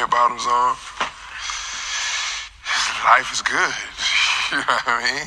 red bottoms on. Life is good. you know what I mean?